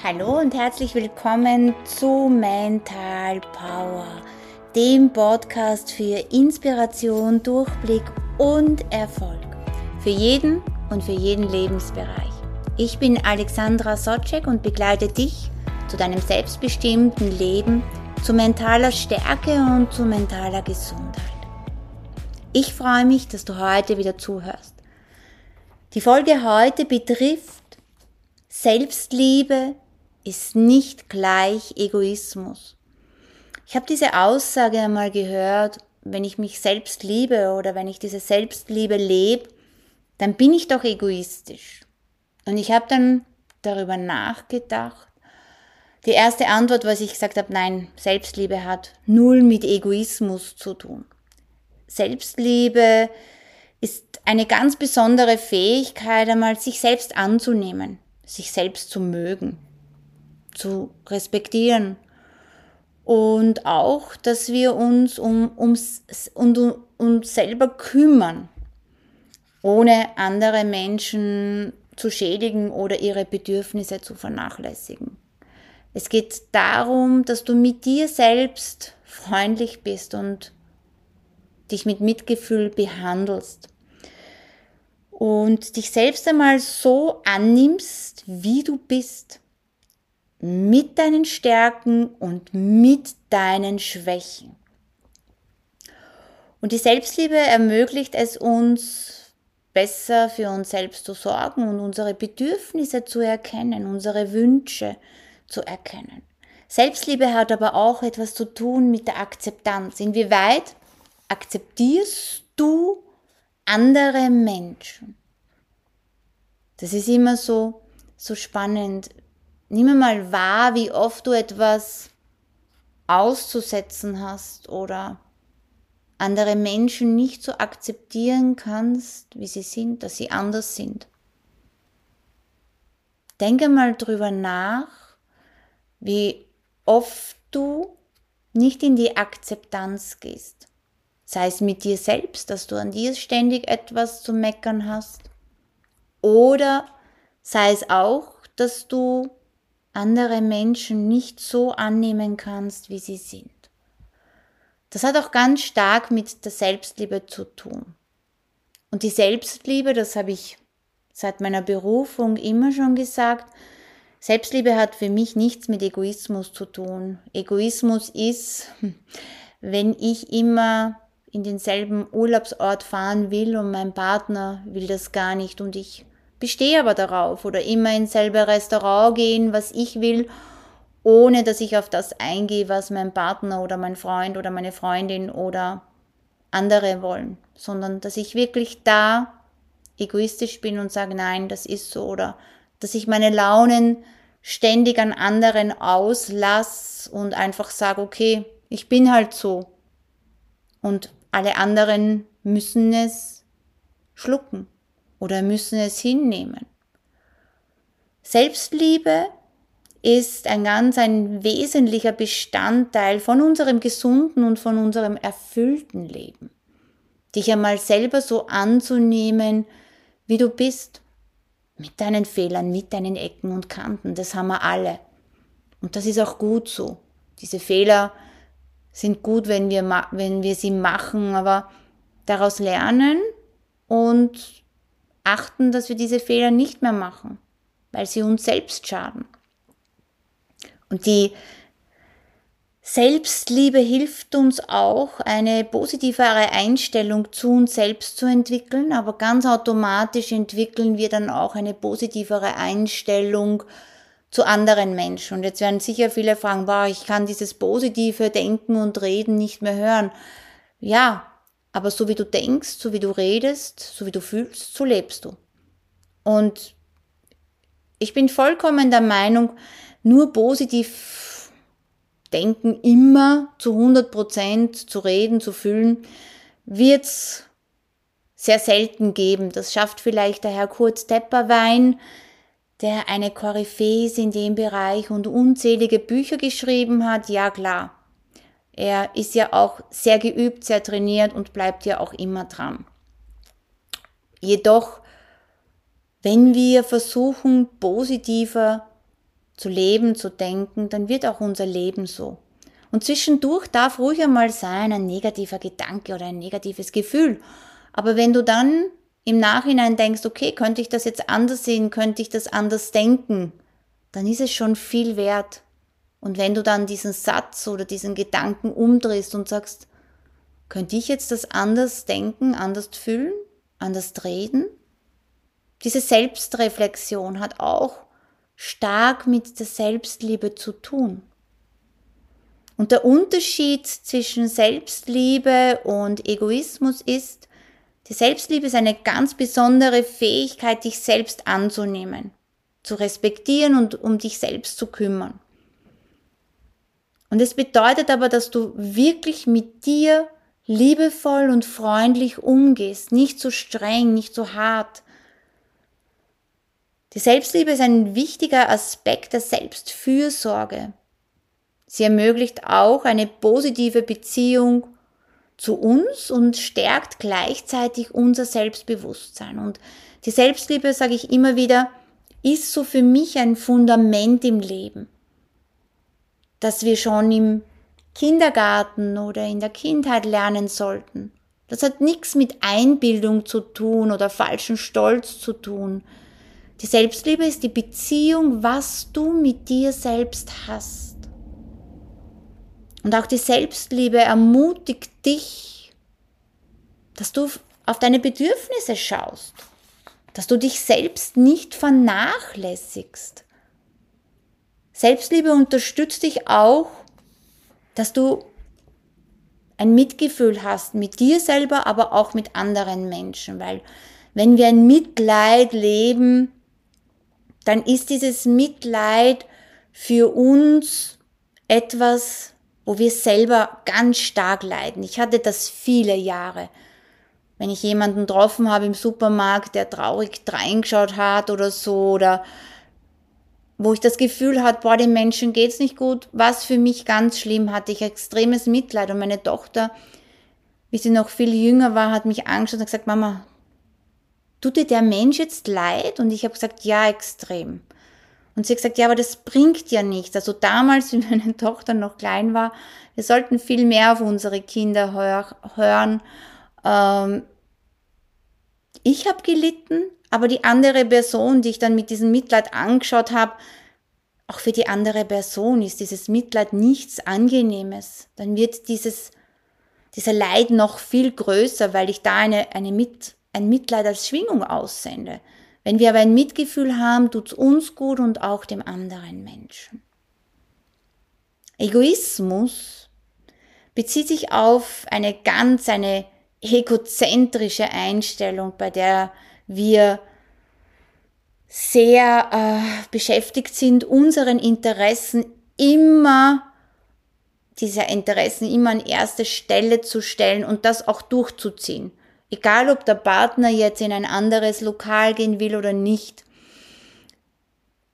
Hallo und herzlich willkommen zu Mental Power, dem Podcast für Inspiration, Durchblick und Erfolg. Für jeden und für jeden Lebensbereich. Ich bin Alexandra Socek und begleite dich zu deinem selbstbestimmten Leben, zu mentaler Stärke und zu mentaler Gesundheit. Ich freue mich, dass du heute wieder zuhörst. Die Folge heute betrifft Selbstliebe ist nicht gleich Egoismus. Ich habe diese Aussage einmal gehört, wenn ich mich selbst liebe oder wenn ich diese Selbstliebe lebe, dann bin ich doch egoistisch. Und ich habe dann darüber nachgedacht. Die erste Antwort, was ich gesagt habe, nein, Selbstliebe hat null mit Egoismus zu tun. Selbstliebe ist eine ganz besondere Fähigkeit, einmal sich selbst anzunehmen, sich selbst zu mögen zu respektieren. Und auch, dass wir uns um, ums, um, um uns selber kümmern, ohne andere Menschen zu schädigen oder ihre Bedürfnisse zu vernachlässigen. Es geht darum, dass du mit dir selbst freundlich bist und dich mit Mitgefühl behandelst und dich selbst einmal so annimmst, wie du bist mit deinen Stärken und mit deinen Schwächen. Und die Selbstliebe ermöglicht es uns, besser für uns selbst zu sorgen und unsere Bedürfnisse zu erkennen, unsere Wünsche zu erkennen. Selbstliebe hat aber auch etwas zu tun mit der Akzeptanz. Inwieweit akzeptierst du andere Menschen? Das ist immer so, so spannend. Nimm mal wahr, wie oft du etwas auszusetzen hast oder andere Menschen nicht so akzeptieren kannst, wie sie sind, dass sie anders sind. Denke mal drüber nach, wie oft du nicht in die Akzeptanz gehst. Sei es mit dir selbst, dass du an dir ständig etwas zu meckern hast. Oder sei es auch, dass du andere Menschen nicht so annehmen kannst, wie sie sind. Das hat auch ganz stark mit der Selbstliebe zu tun. Und die Selbstliebe, das habe ich seit meiner Berufung immer schon gesagt, Selbstliebe hat für mich nichts mit Egoismus zu tun. Egoismus ist, wenn ich immer in denselben Urlaubsort fahren will und mein Partner will das gar nicht und ich bestehe aber darauf oder immer ins selbe Restaurant gehen, was ich will, ohne dass ich auf das eingehe, was mein Partner oder mein Freund oder meine Freundin oder andere wollen, sondern dass ich wirklich da egoistisch bin und sage, nein, das ist so. Oder dass ich meine Launen ständig an anderen auslasse und einfach sage, okay, ich bin halt so. Und alle anderen müssen es schlucken oder müssen es hinnehmen. Selbstliebe ist ein ganz ein wesentlicher Bestandteil von unserem gesunden und von unserem erfüllten Leben. Dich einmal selber so anzunehmen, wie du bist, mit deinen Fehlern, mit deinen Ecken und Kanten, das haben wir alle. Und das ist auch gut so. Diese Fehler sind gut, wenn wir, wenn wir sie machen, aber daraus lernen und achten, dass wir diese Fehler nicht mehr machen, weil sie uns selbst schaden. Und die Selbstliebe hilft uns auch, eine positivere Einstellung zu uns selbst zu entwickeln, aber ganz automatisch entwickeln wir dann auch eine positivere Einstellung zu anderen Menschen. Und jetzt werden sicher viele fragen, boah, ich kann dieses positive Denken und Reden nicht mehr hören. Ja, aber so wie du denkst, so wie du redest, so wie du fühlst, so lebst du. Und ich bin vollkommen der Meinung, nur positiv denken, immer zu 100 Prozent zu reden, zu fühlen, wird's sehr selten geben. Das schafft vielleicht der Herr Kurt Tepperwein, der eine Koryphäe ist in dem Bereich und unzählige Bücher geschrieben hat. Ja, klar. Er ist ja auch sehr geübt, sehr trainiert und bleibt ja auch immer dran. Jedoch, wenn wir versuchen, positiver zu leben, zu denken, dann wird auch unser Leben so. Und zwischendurch darf ruhig einmal sein ein negativer Gedanke oder ein negatives Gefühl. Aber wenn du dann im Nachhinein denkst, okay, könnte ich das jetzt anders sehen, könnte ich das anders denken, dann ist es schon viel wert. Und wenn du dann diesen Satz oder diesen Gedanken umdrehst und sagst, könnte ich jetzt das anders denken, anders fühlen, anders reden? Diese Selbstreflexion hat auch stark mit der Selbstliebe zu tun. Und der Unterschied zwischen Selbstliebe und Egoismus ist, die Selbstliebe ist eine ganz besondere Fähigkeit, dich selbst anzunehmen, zu respektieren und um dich selbst zu kümmern. Und es bedeutet aber, dass du wirklich mit dir liebevoll und freundlich umgehst, nicht zu so streng, nicht zu so hart. Die Selbstliebe ist ein wichtiger Aspekt der Selbstfürsorge. Sie ermöglicht auch eine positive Beziehung zu uns und stärkt gleichzeitig unser Selbstbewusstsein. Und die Selbstliebe, sage ich immer wieder, ist so für mich ein Fundament im Leben, das wir schon im Kindergarten oder in der Kindheit lernen sollten. Das hat nichts mit Einbildung zu tun oder falschen Stolz zu tun. Die Selbstliebe ist die Beziehung, was du mit dir selbst hast. Und auch die Selbstliebe ermutigt dich, dass du auf deine Bedürfnisse schaust, dass du dich selbst nicht vernachlässigst. Selbstliebe unterstützt dich auch, dass du ein Mitgefühl hast mit dir selber, aber auch mit anderen Menschen, weil wenn wir ein Mitleid leben, dann ist dieses Mitleid für uns etwas, wo wir selber ganz stark leiden. Ich hatte das viele Jahre. Wenn ich jemanden getroffen habe im Supermarkt, der traurig reingeschaut hat oder so, oder wo ich das Gefühl hatte, boah, den Menschen geht's nicht gut, was für mich ganz schlimm, hatte ich extremes Mitleid. Und meine Tochter, wie sie noch viel jünger war, hat mich angeschaut und gesagt, Mama, tut dir der Mensch jetzt leid? Und ich habe gesagt, ja, extrem. Und sie hat gesagt, ja, aber das bringt ja nichts. Also damals, wie meine Tochter noch klein war, wir sollten viel mehr auf unsere Kinder hör hören. Ähm, ich habe gelitten, aber die andere Person, die ich dann mit diesem Mitleid angeschaut habe, auch für die andere Person ist dieses Mitleid nichts Angenehmes. Dann wird dieses, dieser Leid noch viel größer, weil ich da eine, eine mit, ein Mitleid als Schwingung aussende. Wenn wir aber ein Mitgefühl haben, tut es uns gut und auch dem anderen Menschen. Egoismus bezieht sich auf eine ganz, eine egozentrische Einstellung, bei der wir sehr äh, beschäftigt sind, unseren Interessen immer, diese Interessen immer an erste Stelle zu stellen und das auch durchzuziehen. Egal, ob der Partner jetzt in ein anderes Lokal gehen will oder nicht.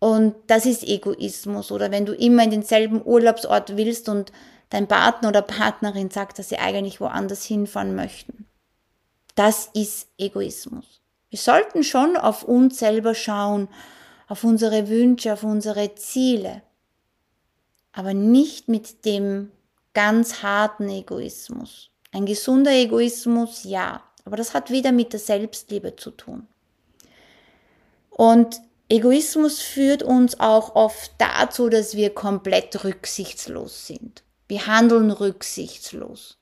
Und das ist Egoismus. Oder wenn du immer in denselben Urlaubsort willst und dein Partner oder Partnerin sagt, dass sie eigentlich woanders hinfahren möchten. Das ist Egoismus. Wir sollten schon auf uns selber schauen, auf unsere Wünsche, auf unsere Ziele. Aber nicht mit dem ganz harten Egoismus. Ein gesunder Egoismus, ja. Aber das hat wieder mit der Selbstliebe zu tun. Und Egoismus führt uns auch oft dazu, dass wir komplett rücksichtslos sind. Wir handeln rücksichtslos,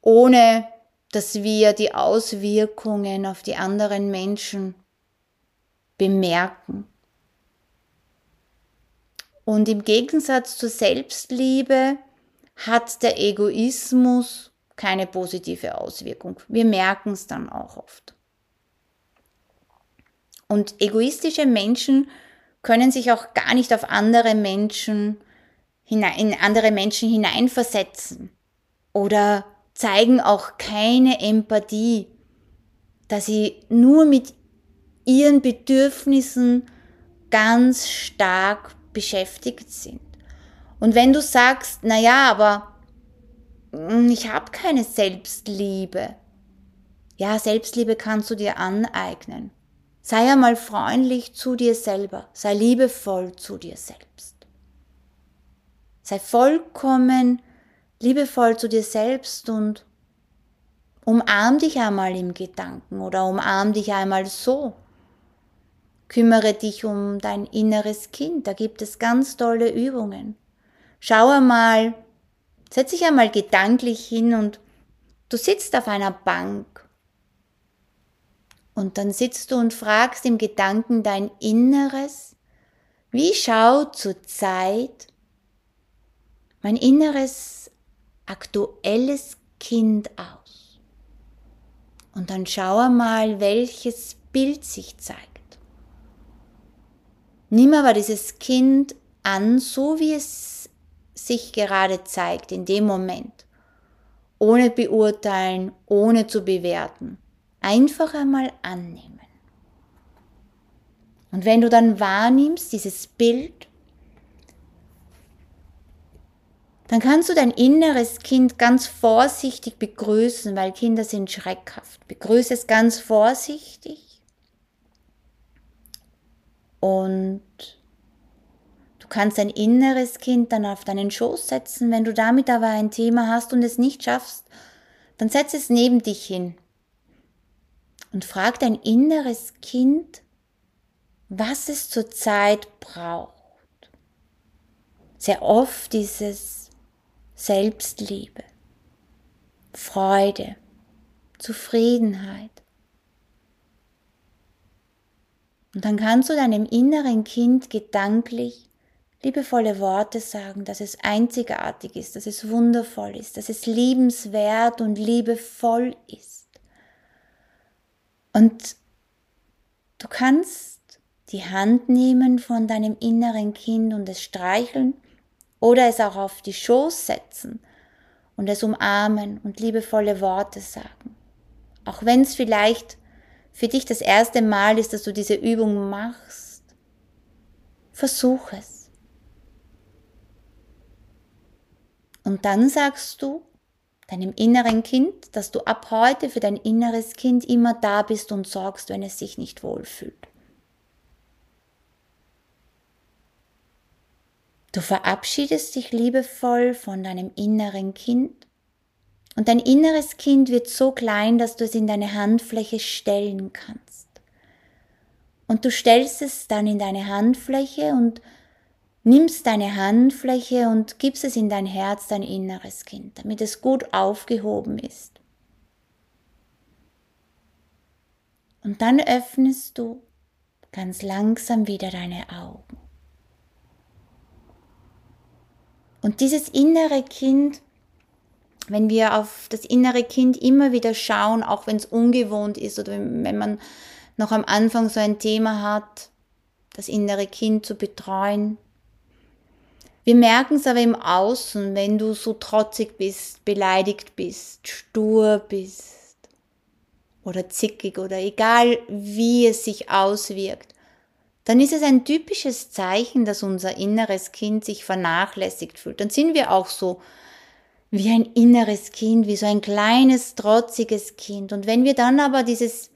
ohne dass wir die Auswirkungen auf die anderen Menschen bemerken. Und im Gegensatz zur Selbstliebe hat der Egoismus keine positive Auswirkung. Wir merken es dann auch oft. Und egoistische Menschen können sich auch gar nicht auf andere Menschen in andere Menschen hineinversetzen oder zeigen auch keine Empathie, da sie nur mit ihren Bedürfnissen ganz stark beschäftigt sind. Und wenn du sagst, na ja, aber hm, ich habe keine Selbstliebe. Ja, Selbstliebe kannst du dir aneignen. Sei einmal freundlich zu dir selber, sei liebevoll zu dir selbst. Sei vollkommen liebevoll zu dir selbst und umarm dich einmal im Gedanken oder umarm dich einmal so. Kümmere dich um dein inneres Kind, da gibt es ganz tolle Übungen. Schau einmal, setz dich einmal gedanklich hin und du sitzt auf einer Bank. Und dann sitzt du und fragst im Gedanken dein Inneres, wie schaut zurzeit mein inneres aktuelles Kind aus? Und dann schau einmal, welches Bild sich zeigt. Nimm aber dieses Kind an, so wie es sich gerade zeigt in dem Moment, ohne beurteilen, ohne zu bewerten. Einfach einmal annehmen. Und wenn du dann wahrnimmst, dieses Bild, dann kannst du dein inneres Kind ganz vorsichtig begrüßen, weil Kinder sind schreckhaft. Begrüße es ganz vorsichtig und du kannst dein inneres Kind dann auf deinen Schoß setzen. Wenn du damit aber ein Thema hast und es nicht schaffst, dann setz es neben dich hin und frag dein inneres Kind, was es zurzeit braucht. Sehr oft ist es Selbstliebe, Freude, Zufriedenheit, Und dann kannst du deinem inneren Kind gedanklich liebevolle Worte sagen, dass es einzigartig ist, dass es wundervoll ist, dass es liebenswert und liebevoll ist. Und du kannst die Hand nehmen von deinem inneren Kind und es streicheln oder es auch auf die Schoß setzen und es umarmen und liebevolle Worte sagen. Auch wenn es vielleicht für dich das erste Mal ist, dass du diese Übung machst, versuch es. Und dann sagst du deinem inneren Kind, dass du ab heute für dein inneres Kind immer da bist und sorgst, wenn es sich nicht wohlfühlt. Du verabschiedest dich liebevoll von deinem inneren Kind und dein inneres Kind wird so klein, dass du es in deine Handfläche stellen kannst. Und du stellst es dann in deine Handfläche und nimmst deine Handfläche und gibst es in dein Herz, dein inneres Kind, damit es gut aufgehoben ist. Und dann öffnest du ganz langsam wieder deine Augen. Und dieses innere Kind wenn wir auf das innere Kind immer wieder schauen, auch wenn es ungewohnt ist oder wenn man noch am Anfang so ein Thema hat, das innere Kind zu betreuen. Wir merken es aber im Außen, wenn du so trotzig bist, beleidigt bist, stur bist oder zickig oder egal wie es sich auswirkt, dann ist es ein typisches Zeichen, dass unser inneres Kind sich vernachlässigt fühlt. Dann sind wir auch so wie ein inneres Kind, wie so ein kleines, trotziges Kind. Und wenn wir dann aber dieses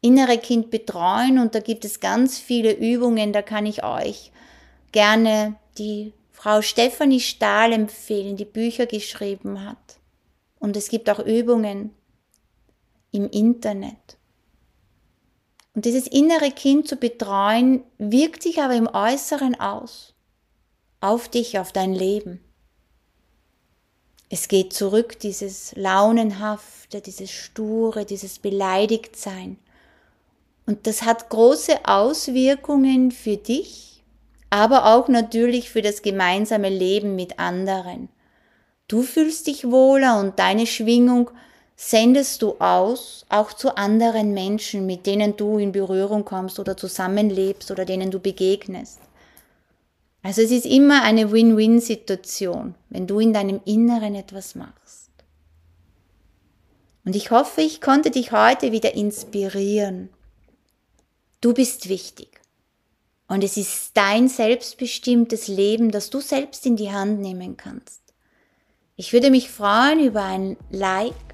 innere Kind betreuen, und da gibt es ganz viele Übungen, da kann ich euch gerne die Frau Stephanie Stahl empfehlen, die Bücher geschrieben hat. Und es gibt auch Übungen im Internet. Und dieses innere Kind zu betreuen, wirkt sich aber im Äußeren aus. Auf dich, auf dein Leben. Es geht zurück, dieses Launenhafte, dieses Sture, dieses Beleidigtsein. Und das hat große Auswirkungen für dich, aber auch natürlich für das gemeinsame Leben mit anderen. Du fühlst dich wohler und deine Schwingung sendest du aus, auch zu anderen Menschen, mit denen du in Berührung kommst oder zusammenlebst oder denen du begegnest. Also es ist immer eine Win-Win-Situation, wenn du in deinem Inneren etwas machst. Und ich hoffe, ich konnte dich heute wieder inspirieren. Du bist wichtig. Und es ist dein selbstbestimmtes Leben, das du selbst in die Hand nehmen kannst. Ich würde mich freuen über ein Like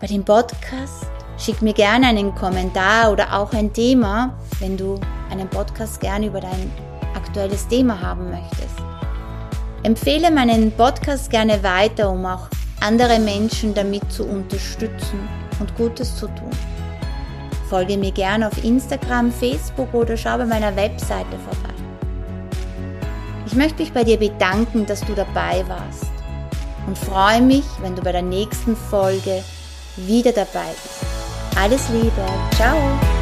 bei dem Podcast Schick mir gerne einen Kommentar oder auch ein Thema, wenn du einen Podcast gerne über dein aktuelles Thema haben möchtest. Empfehle meinen Podcast gerne weiter, um auch andere Menschen damit zu unterstützen und Gutes zu tun. Folge mir gerne auf Instagram, Facebook oder schau bei meiner Webseite vorbei. Ich möchte mich bei dir bedanken, dass du dabei warst und freue mich, wenn du bei der nächsten Folge wieder dabei bist. Alles Liebe, ciao!